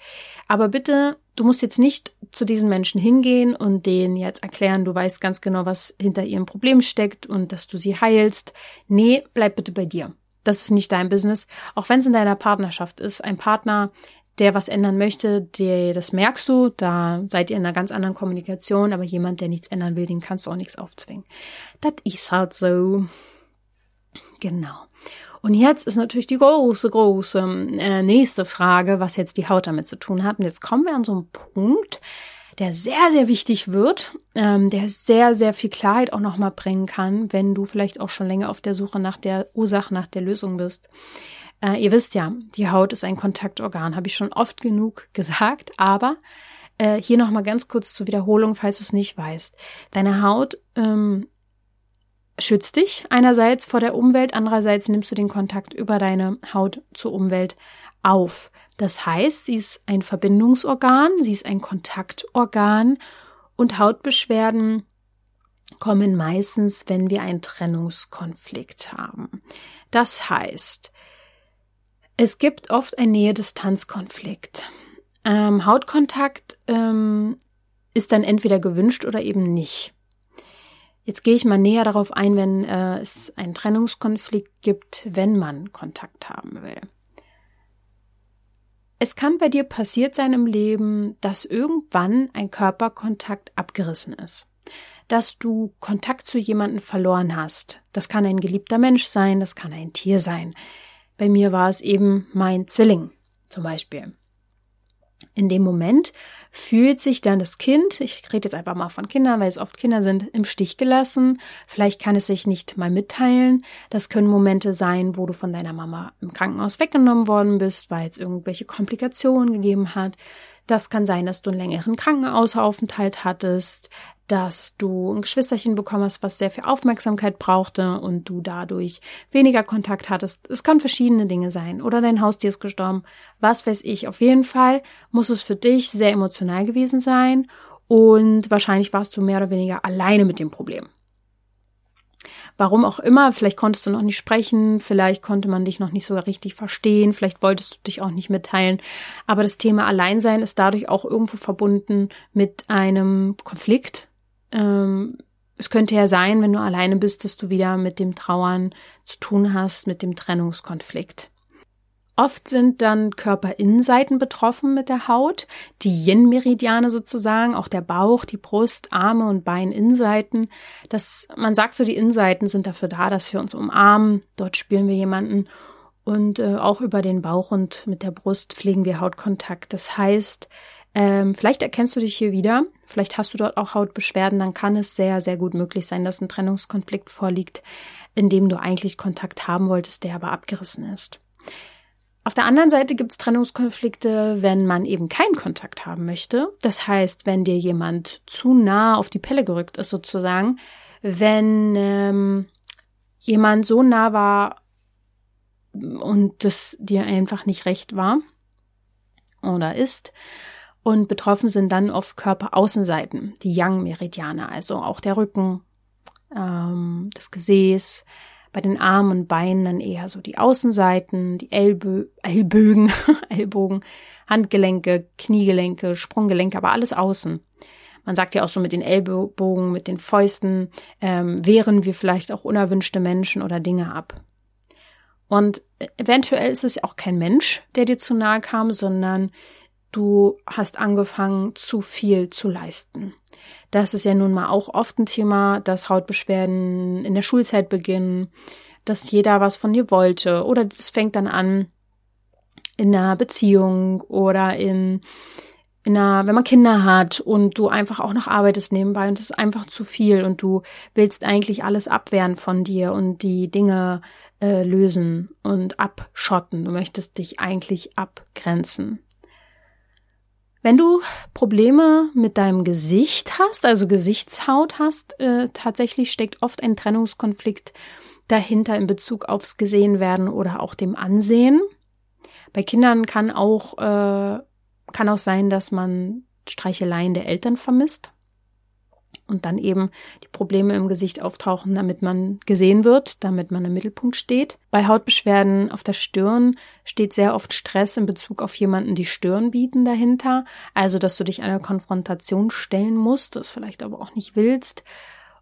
Aber bitte, du musst jetzt nicht zu diesen Menschen hingehen und denen jetzt erklären, du weißt ganz genau, was hinter ihrem Problem steckt und dass du sie heilst. Nee, bleib bitte bei dir. Das ist nicht dein Business. Auch wenn es in deiner Partnerschaft ist. Ein Partner, der was ändern möchte, der, das merkst du, da seid ihr in einer ganz anderen Kommunikation, aber jemand, der nichts ändern will, den kannst du auch nichts aufzwingen. Das ist halt so. Genau. Und jetzt ist natürlich die große, große äh, nächste Frage, was jetzt die Haut damit zu tun hat. Und jetzt kommen wir an so einen Punkt, der sehr, sehr wichtig wird, ähm, der sehr, sehr viel Klarheit auch nochmal bringen kann, wenn du vielleicht auch schon länger auf der Suche nach der Ursache, nach der Lösung bist. Äh, ihr wisst ja, die Haut ist ein Kontaktorgan, habe ich schon oft genug gesagt, aber äh, hier nochmal ganz kurz zur Wiederholung, falls du es nicht weißt. Deine Haut ähm, schützt dich einerseits vor der Umwelt, andererseits nimmst du den Kontakt über deine Haut zur Umwelt auf. Das heißt, sie ist ein Verbindungsorgan, sie ist ein Kontaktorgan und Hautbeschwerden kommen meistens, wenn wir einen Trennungskonflikt haben. Das heißt, es gibt oft einen Nähe-Distanz-Konflikt. Ähm, Hautkontakt ähm, ist dann entweder gewünscht oder eben nicht. Jetzt gehe ich mal näher darauf ein, wenn äh, es einen Trennungskonflikt gibt, wenn man Kontakt haben will. Es kann bei dir passiert sein im Leben, dass irgendwann ein Körperkontakt abgerissen ist. Dass du Kontakt zu jemandem verloren hast. Das kann ein geliebter Mensch sein, das kann ein Tier sein. Bei mir war es eben mein Zwilling zum Beispiel. In dem Moment fühlt sich dann das Kind, ich rede jetzt einfach mal von Kindern, weil es oft Kinder sind, im Stich gelassen. Vielleicht kann es sich nicht mal mitteilen. Das können Momente sein, wo du von deiner Mama im Krankenhaus weggenommen worden bist, weil es irgendwelche Komplikationen gegeben hat. Das kann sein, dass du einen längeren Krankenhausaufenthalt hattest dass du ein Geschwisterchen bekommen hast, was sehr viel Aufmerksamkeit brauchte und du dadurch weniger Kontakt hattest. Es kann verschiedene Dinge sein. Oder dein Haustier ist gestorben. Was weiß ich. Auf jeden Fall muss es für dich sehr emotional gewesen sein und wahrscheinlich warst du mehr oder weniger alleine mit dem Problem. Warum auch immer, vielleicht konntest du noch nicht sprechen, vielleicht konnte man dich noch nicht so richtig verstehen, vielleicht wolltest du dich auch nicht mitteilen. Aber das Thema Alleinsein ist dadurch auch irgendwo verbunden mit einem Konflikt. Ähm, es könnte ja sein, wenn du alleine bist, dass du wieder mit dem Trauern zu tun hast, mit dem Trennungskonflikt. Oft sind dann Körperinnenseiten betroffen mit der Haut, die Yin-Meridiane sozusagen, auch der Bauch, die Brust, Arme und Beininnenseiten. Das, man sagt so, die Innenseiten sind dafür da, dass wir uns umarmen. Dort spüren wir jemanden und äh, auch über den Bauch und mit der Brust pflegen wir Hautkontakt. Das heißt, ähm, vielleicht erkennst du dich hier wieder, vielleicht hast du dort auch Hautbeschwerden, dann kann es sehr, sehr gut möglich sein, dass ein Trennungskonflikt vorliegt, in dem du eigentlich Kontakt haben wolltest, der aber abgerissen ist. Auf der anderen Seite gibt es Trennungskonflikte, wenn man eben keinen Kontakt haben möchte. Das heißt, wenn dir jemand zu nah auf die Pelle gerückt ist, sozusagen, wenn ähm, jemand so nah war und das dir einfach nicht recht war oder ist. Und betroffen sind dann oft Körperaußenseiten, die Yang-Meridiane, also auch der Rücken, ähm, das Gesäß, bei den Armen und Beinen dann eher so die Außenseiten, die Ellbö Ellbögen, Ellbogen, Handgelenke, Kniegelenke, Sprunggelenke, aber alles außen. Man sagt ja auch so mit den Ellbogen, mit den Fäusten ähm, wehren wir vielleicht auch unerwünschte Menschen oder Dinge ab. Und eventuell ist es auch kein Mensch, der dir zu nahe kam, sondern du hast angefangen, zu viel zu leisten. Das ist ja nun mal auch oft ein Thema, dass Hautbeschwerden in der Schulzeit beginnen, dass jeder was von dir wollte oder es fängt dann an in einer Beziehung oder in, in einer, wenn man Kinder hat und du einfach auch noch arbeitest nebenbei und es ist einfach zu viel und du willst eigentlich alles abwehren von dir und die Dinge äh, lösen und abschotten. Du möchtest dich eigentlich abgrenzen. Wenn du Probleme mit deinem Gesicht hast, also Gesichtshaut hast, äh, tatsächlich steckt oft ein Trennungskonflikt dahinter in Bezug aufs Gesehen werden oder auch dem Ansehen. Bei Kindern kann auch, äh, kann auch sein, dass man Streicheleien der Eltern vermisst und dann eben die Probleme im Gesicht auftauchen, damit man gesehen wird, damit man im Mittelpunkt steht. Bei Hautbeschwerden auf der Stirn steht sehr oft Stress in Bezug auf jemanden die Stirn bieten dahinter, also dass du dich einer Konfrontation stellen musst, das vielleicht aber auch nicht willst.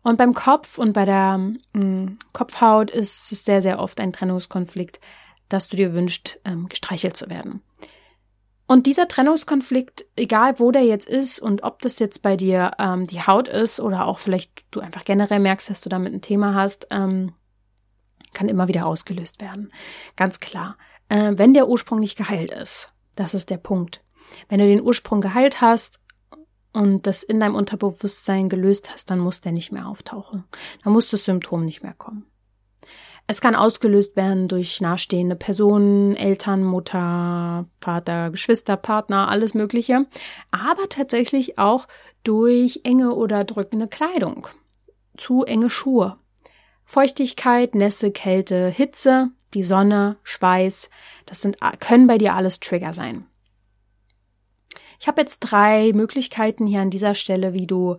Und beim Kopf und bei der mh, mm, Kopfhaut ist es sehr, sehr oft ein Trennungskonflikt, dass du dir wünscht, ähm, gestreichelt zu werden. Und dieser Trennungskonflikt, egal wo der jetzt ist und ob das jetzt bei dir ähm, die Haut ist oder auch vielleicht du einfach generell merkst, dass du damit ein Thema hast, ähm, kann immer wieder ausgelöst werden. Ganz klar. Äh, wenn der Ursprung nicht geheilt ist, das ist der Punkt. Wenn du den Ursprung geheilt hast und das in deinem Unterbewusstsein gelöst hast, dann muss der nicht mehr auftauchen. Dann muss das Symptom nicht mehr kommen. Es kann ausgelöst werden durch nahestehende Personen, Eltern, Mutter, Vater, Geschwister, Partner, alles Mögliche. Aber tatsächlich auch durch enge oder drückende Kleidung. Zu enge Schuhe. Feuchtigkeit, Nässe, Kälte, Hitze, die Sonne, Schweiß, das sind, können bei dir alles Trigger sein. Ich habe jetzt drei Möglichkeiten hier an dieser Stelle, wie du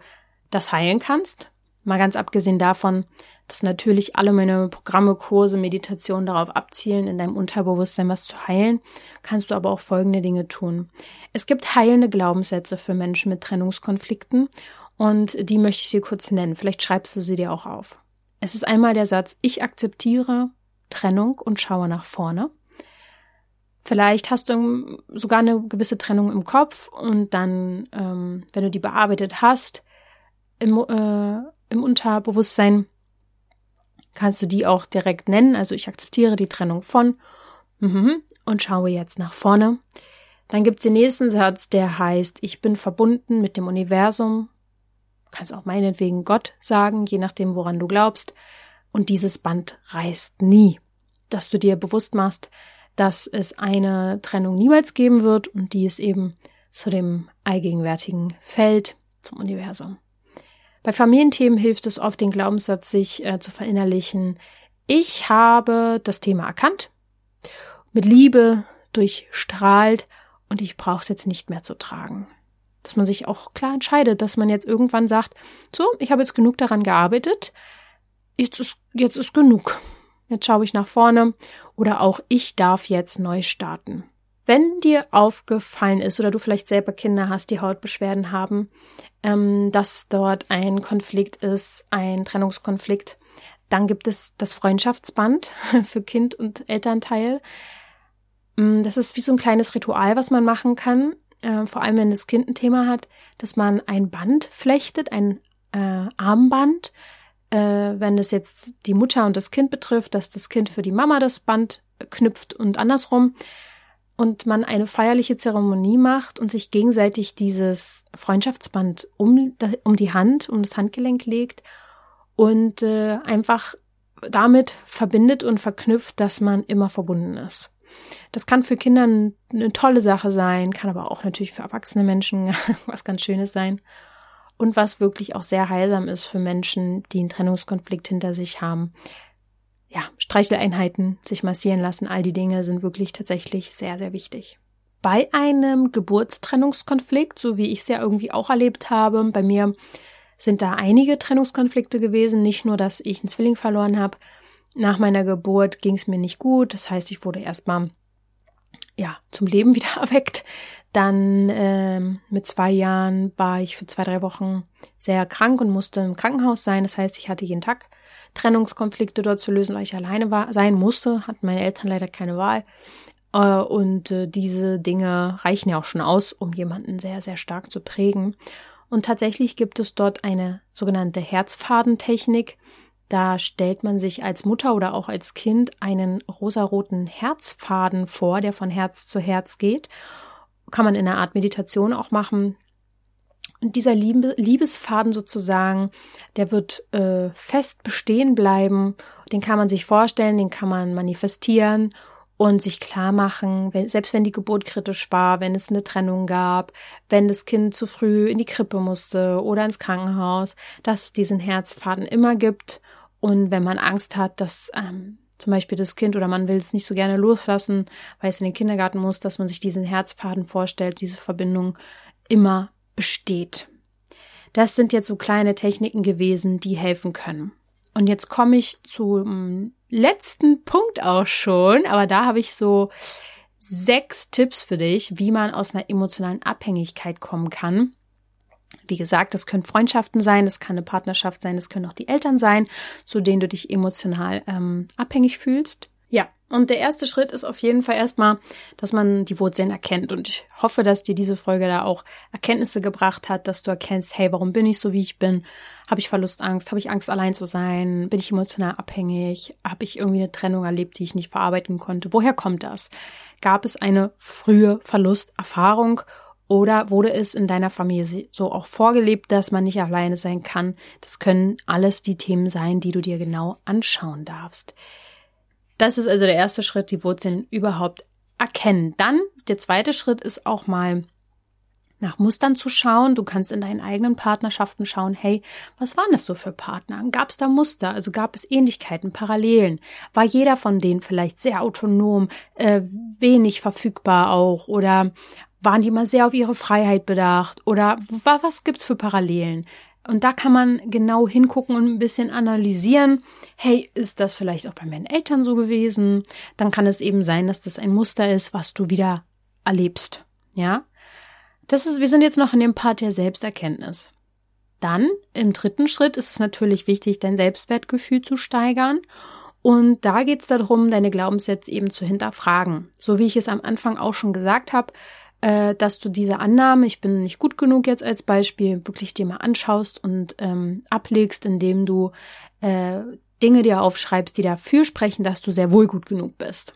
das heilen kannst. Mal ganz abgesehen davon, dass natürlich alle meine Programme, Kurse, Meditationen darauf abzielen, in deinem Unterbewusstsein was zu heilen, kannst du aber auch folgende Dinge tun. Es gibt heilende Glaubenssätze für Menschen mit Trennungskonflikten und die möchte ich dir kurz nennen. Vielleicht schreibst du sie dir auch auf. Es ist einmal der Satz, ich akzeptiere Trennung und schaue nach vorne. Vielleicht hast du sogar eine gewisse Trennung im Kopf und dann, ähm, wenn du die bearbeitet hast, im, äh, im Unterbewusstsein kannst du die auch direkt nennen. Also ich akzeptiere die Trennung von mhm, und schaue jetzt nach vorne. Dann gibt es den nächsten Satz, der heißt, ich bin verbunden mit dem Universum. Du kannst auch meinetwegen Gott sagen, je nachdem, woran du glaubst. Und dieses Band reißt nie. Dass du dir bewusst machst, dass es eine Trennung niemals geben wird und die ist eben zu dem allgegenwärtigen Feld, zum Universum. Bei Familienthemen hilft es oft, den Glaubenssatz sich äh, zu verinnerlichen. Ich habe das Thema erkannt, mit Liebe durchstrahlt und ich brauche es jetzt nicht mehr zu tragen. Dass man sich auch klar entscheidet, dass man jetzt irgendwann sagt, so, ich habe jetzt genug daran gearbeitet, jetzt ist, jetzt ist genug. Jetzt schaue ich nach vorne oder auch ich darf jetzt neu starten. Wenn dir aufgefallen ist oder du vielleicht selber Kinder hast, die Hautbeschwerden haben, ähm, dass dort ein Konflikt ist, ein Trennungskonflikt, dann gibt es das Freundschaftsband für Kind und Elternteil. Mm, das ist wie so ein kleines Ritual, was man machen kann, äh, vor allem wenn das Kind ein Thema hat, dass man ein Band flechtet, ein äh, Armband, äh, wenn es jetzt die Mutter und das Kind betrifft, dass das Kind für die Mama das Band knüpft und andersrum und man eine feierliche Zeremonie macht und sich gegenseitig dieses Freundschaftsband um, um die Hand, um das Handgelenk legt und äh, einfach damit verbindet und verknüpft, dass man immer verbunden ist. Das kann für Kinder eine tolle Sache sein, kann aber auch natürlich für erwachsene Menschen was ganz Schönes sein. Und was wirklich auch sehr heilsam ist für Menschen, die einen Trennungskonflikt hinter sich haben, ja, Streicheleinheiten, sich massieren lassen, all die Dinge sind wirklich tatsächlich sehr, sehr wichtig. Bei einem Geburtstrennungskonflikt, so wie ich es ja irgendwie auch erlebt habe, bei mir sind da einige Trennungskonflikte gewesen, nicht nur, dass ich einen Zwilling verloren habe. Nach meiner Geburt ging es mir nicht gut, das heißt, ich wurde erstmal ja zum Leben wieder erweckt. Dann ähm, mit zwei Jahren war ich für zwei, drei Wochen sehr krank und musste im Krankenhaus sein. Das heißt, ich hatte jeden Tag Trennungskonflikte dort zu lösen, weil ich alleine war, sein musste, hatten meine Eltern leider keine Wahl. Äh, und äh, diese Dinge reichen ja auch schon aus, um jemanden sehr, sehr stark zu prägen. Und tatsächlich gibt es dort eine sogenannte Herzfadentechnik. Da stellt man sich als Mutter oder auch als Kind einen rosaroten Herzfaden vor, der von Herz zu Herz geht. Kann man in einer Art Meditation auch machen. Und dieser Liebe, Liebesfaden sozusagen, der wird äh, fest bestehen bleiben. Den kann man sich vorstellen, den kann man manifestieren und sich klar machen, wenn, selbst wenn die Geburt kritisch war, wenn es eine Trennung gab, wenn das Kind zu früh in die Krippe musste oder ins Krankenhaus, dass es diesen Herzfaden immer gibt. Und wenn man Angst hat, dass ähm, zum Beispiel das Kind oder man will es nicht so gerne loslassen, weil es in den Kindergarten muss, dass man sich diesen Herzfaden vorstellt, diese Verbindung immer besteht. Das sind jetzt so kleine Techniken gewesen, die helfen können. Und jetzt komme ich zum letzten Punkt auch schon, aber da habe ich so sechs Tipps für dich, wie man aus einer emotionalen Abhängigkeit kommen kann. Wie gesagt, das können Freundschaften sein, das kann eine Partnerschaft sein, das können auch die Eltern sein, zu denen du dich emotional ähm, abhängig fühlst. Ja, und der erste Schritt ist auf jeden Fall erstmal, dass man die Wurzeln erkennt. Und ich hoffe, dass dir diese Folge da auch Erkenntnisse gebracht hat, dass du erkennst, hey, warum bin ich so, wie ich bin? Habe ich Verlustangst? Habe ich Angst, allein zu sein? Bin ich emotional abhängig? Habe ich irgendwie eine Trennung erlebt, die ich nicht verarbeiten konnte? Woher kommt das? Gab es eine frühe Verlusterfahrung? Oder wurde es in deiner Familie so auch vorgelebt, dass man nicht alleine sein kann? Das können alles die Themen sein, die du dir genau anschauen darfst. Das ist also der erste Schritt, die Wurzeln überhaupt erkennen. Dann der zweite Schritt ist auch mal nach Mustern zu schauen. Du kannst in deinen eigenen Partnerschaften schauen, hey, was waren das so für Partner? Gab es da Muster? Also gab es Ähnlichkeiten, Parallelen? War jeder von denen vielleicht sehr autonom, äh, wenig verfügbar auch? Oder waren die mal sehr auf ihre Freiheit bedacht? Oder was gibt's für Parallelen? Und da kann man genau hingucken und ein bisschen analysieren. Hey, ist das vielleicht auch bei meinen Eltern so gewesen? Dann kann es eben sein, dass das ein Muster ist, was du wieder erlebst. Ja? Das ist, wir sind jetzt noch in dem Part der Selbsterkenntnis. Dann im dritten Schritt ist es natürlich wichtig, dein Selbstwertgefühl zu steigern. Und da geht es darum, deine Glaubenssätze eben zu hinterfragen. So wie ich es am Anfang auch schon gesagt habe, äh, dass du diese Annahme, ich bin nicht gut genug jetzt als Beispiel, wirklich dir mal anschaust und ähm, ablegst, indem du äh, Dinge dir aufschreibst, die dafür sprechen, dass du sehr wohl gut genug bist.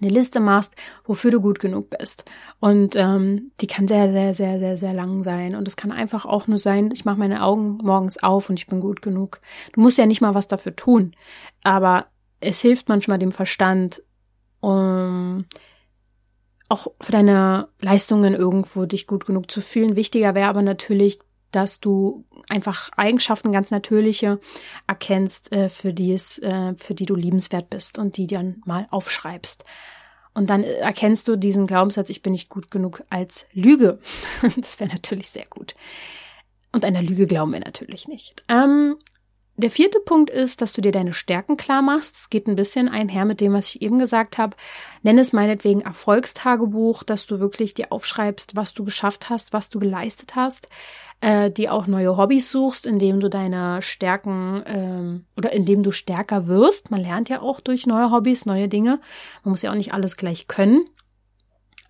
Eine Liste machst, wofür du gut genug bist. Und ähm, die kann sehr, sehr, sehr, sehr, sehr lang sein. Und es kann einfach auch nur sein, ich mache meine Augen morgens auf und ich bin gut genug. Du musst ja nicht mal was dafür tun. Aber es hilft manchmal dem Verstand, um auch für deine Leistungen irgendwo dich gut genug zu fühlen. Wichtiger wäre aber natürlich, dass du einfach Eigenschaften ganz natürliche erkennst, äh, für die es, äh, für die du liebenswert bist und die dann mal aufschreibst. Und dann erkennst du diesen Glaubenssatz, ich bin nicht gut genug als Lüge. das wäre natürlich sehr gut. Und einer Lüge glauben wir natürlich nicht. Ähm, Der vierte Punkt ist, dass du dir deine Stärken klar machst. Es geht ein bisschen einher mit dem, was ich eben gesagt habe. Nenn es meinetwegen Erfolgstagebuch, dass du wirklich dir aufschreibst, was du geschafft hast, was du geleistet hast, äh, dir auch neue Hobbys suchst, indem du deine Stärken ähm, oder indem du stärker wirst. Man lernt ja auch durch neue Hobbys, neue Dinge. Man muss ja auch nicht alles gleich können.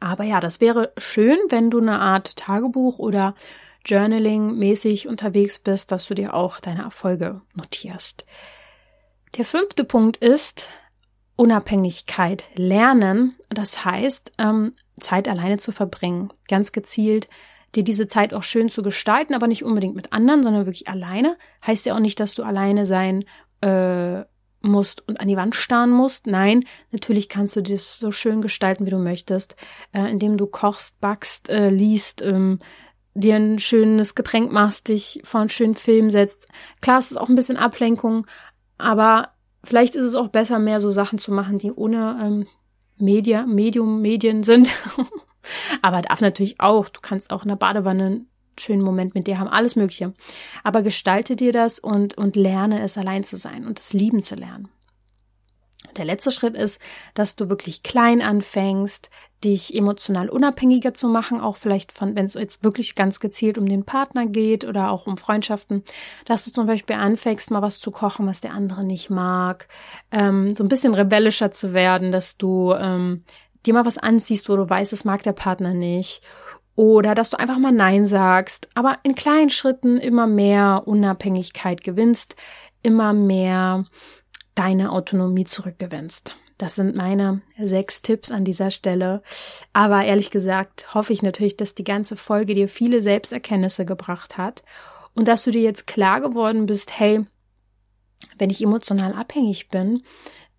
Aber ja, das wäre schön, wenn du eine Art Tagebuch oder Journaling-mäßig unterwegs bist, dass du dir auch deine Erfolge notierst. Der fünfte Punkt ist Unabhängigkeit lernen. Das heißt, ähm, Zeit alleine zu verbringen. Ganz gezielt dir diese Zeit auch schön zu gestalten, aber nicht unbedingt mit anderen, sondern wirklich alleine. Heißt ja auch nicht, dass du alleine sein äh, musst und an die Wand starren musst. Nein, natürlich kannst du das so schön gestalten, wie du möchtest, äh, indem du kochst, backst, äh, liest, ähm, dir ein schönes Getränk machst, dich vor einen schönen Film setzt. Klar, es ist auch ein bisschen Ablenkung, aber vielleicht ist es auch besser, mehr so Sachen zu machen, die ohne ähm, Media, Medium, Medien sind. aber darf natürlich auch. Du kannst auch in der Badewanne einen schönen Moment mit dir haben, alles Mögliche. Aber gestalte dir das und, und lerne es allein zu sein und es lieben zu lernen. Der letzte Schritt ist, dass du wirklich klein anfängst, dich emotional unabhängiger zu machen, auch vielleicht von, wenn es jetzt wirklich ganz gezielt um den Partner geht oder auch um Freundschaften, dass du zum Beispiel anfängst, mal was zu kochen, was der andere nicht mag, ähm, so ein bisschen rebellischer zu werden, dass du ähm, dir mal was anziehst, wo du weißt, es mag der Partner nicht. Oder dass du einfach mal Nein sagst, aber in kleinen Schritten immer mehr Unabhängigkeit gewinnst, immer mehr deine Autonomie zurückgewinnst. Das sind meine sechs Tipps an dieser Stelle. Aber ehrlich gesagt hoffe ich natürlich, dass die ganze Folge dir viele Selbsterkenntnisse gebracht hat und dass du dir jetzt klar geworden bist, hey, wenn ich emotional abhängig bin,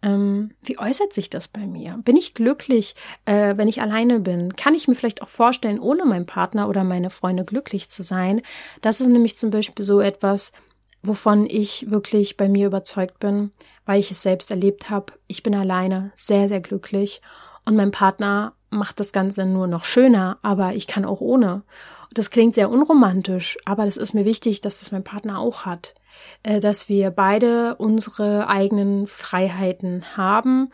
ähm, wie äußert sich das bei mir? Bin ich glücklich, äh, wenn ich alleine bin? Kann ich mir vielleicht auch vorstellen, ohne meinen Partner oder meine Freunde glücklich zu sein? Das ist nämlich zum Beispiel so etwas, wovon ich wirklich bei mir überzeugt bin, weil ich es selbst erlebt habe. Ich bin alleine, sehr, sehr glücklich und mein Partner macht das Ganze nur noch schöner, aber ich kann auch ohne. Das klingt sehr unromantisch, aber das ist mir wichtig, dass das mein Partner auch hat, äh, dass wir beide unsere eigenen Freiheiten haben,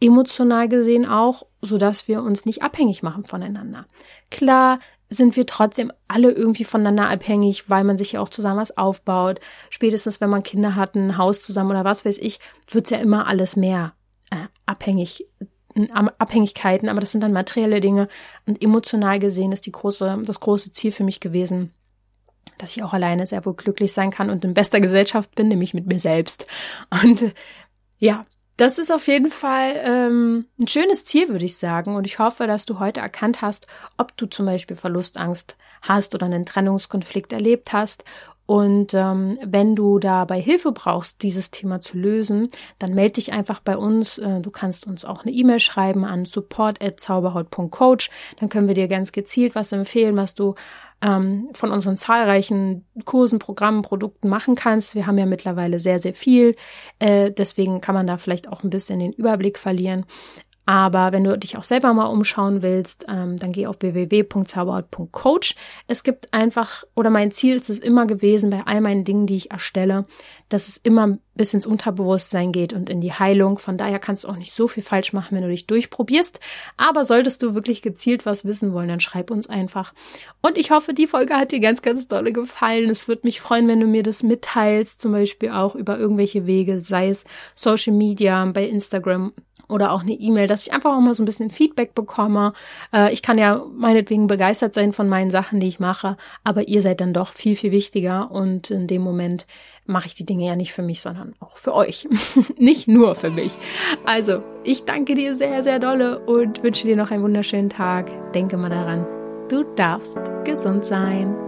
emotional gesehen auch, so dass wir uns nicht abhängig machen voneinander. Klar sind wir trotzdem alle irgendwie voneinander abhängig, weil man sich ja auch zusammen was aufbaut. Spätestens, wenn man Kinder hat, ein Haus zusammen oder was weiß ich, wird's ja immer alles mehr äh, abhängig, äh, Abhängigkeiten, aber das sind dann materielle Dinge. Und emotional gesehen ist die große, das große Ziel für mich gewesen, dass ich auch alleine sehr wohl glücklich sein kann und in bester Gesellschaft bin, nämlich mit mir selbst. Und äh, ja, das ist auf jeden Fall ähm, ein schönes Ziel, würde ich sagen. Und ich hoffe, dass du heute erkannt hast, ob du zum Beispiel Verlustangst hast oder einen Trennungskonflikt erlebt hast. Und ähm, wenn du dabei Hilfe brauchst, dieses Thema zu lösen, dann melde dich einfach bei uns. Äh, du kannst uns auch eine E-Mail schreiben an support@zauberhaut.coach. Dann können wir dir ganz gezielt was empfehlen, was du ähm, von unseren zahlreichen Kursen, Programmen, Produkten machen kannst. Wir haben ja mittlerweile sehr, sehr viel. Äh, deswegen kann man da vielleicht auch ein bisschen den Überblick verlieren. Aber wenn du dich auch selber mal umschauen willst, ähm, dann geh auf www.zauberhaut.coach. Es gibt einfach, oder mein Ziel ist es immer gewesen, bei all meinen Dingen, die ich erstelle, dass es immer bis ins Unterbewusstsein geht und in die Heilung. Von daher kannst du auch nicht so viel falsch machen, wenn du dich durchprobierst. Aber solltest du wirklich gezielt was wissen wollen, dann schreib uns einfach. Und ich hoffe, die Folge hat dir ganz, ganz dolle gefallen. Es würde mich freuen, wenn du mir das mitteilst, zum Beispiel auch über irgendwelche Wege, sei es Social Media, bei Instagram oder auch eine E-Mail, dass ich einfach auch mal so ein bisschen Feedback bekomme. Äh, ich kann ja meinetwegen begeistert sein von meinen Sachen, die ich mache, aber ihr seid dann doch viel, viel wichtiger und in dem Moment mache ich die Dinge ja nicht für mich, sondern auch für euch. nicht nur für mich. Also, ich danke dir sehr, sehr dolle und wünsche dir noch einen wunderschönen Tag. Denke mal daran, du darfst gesund sein.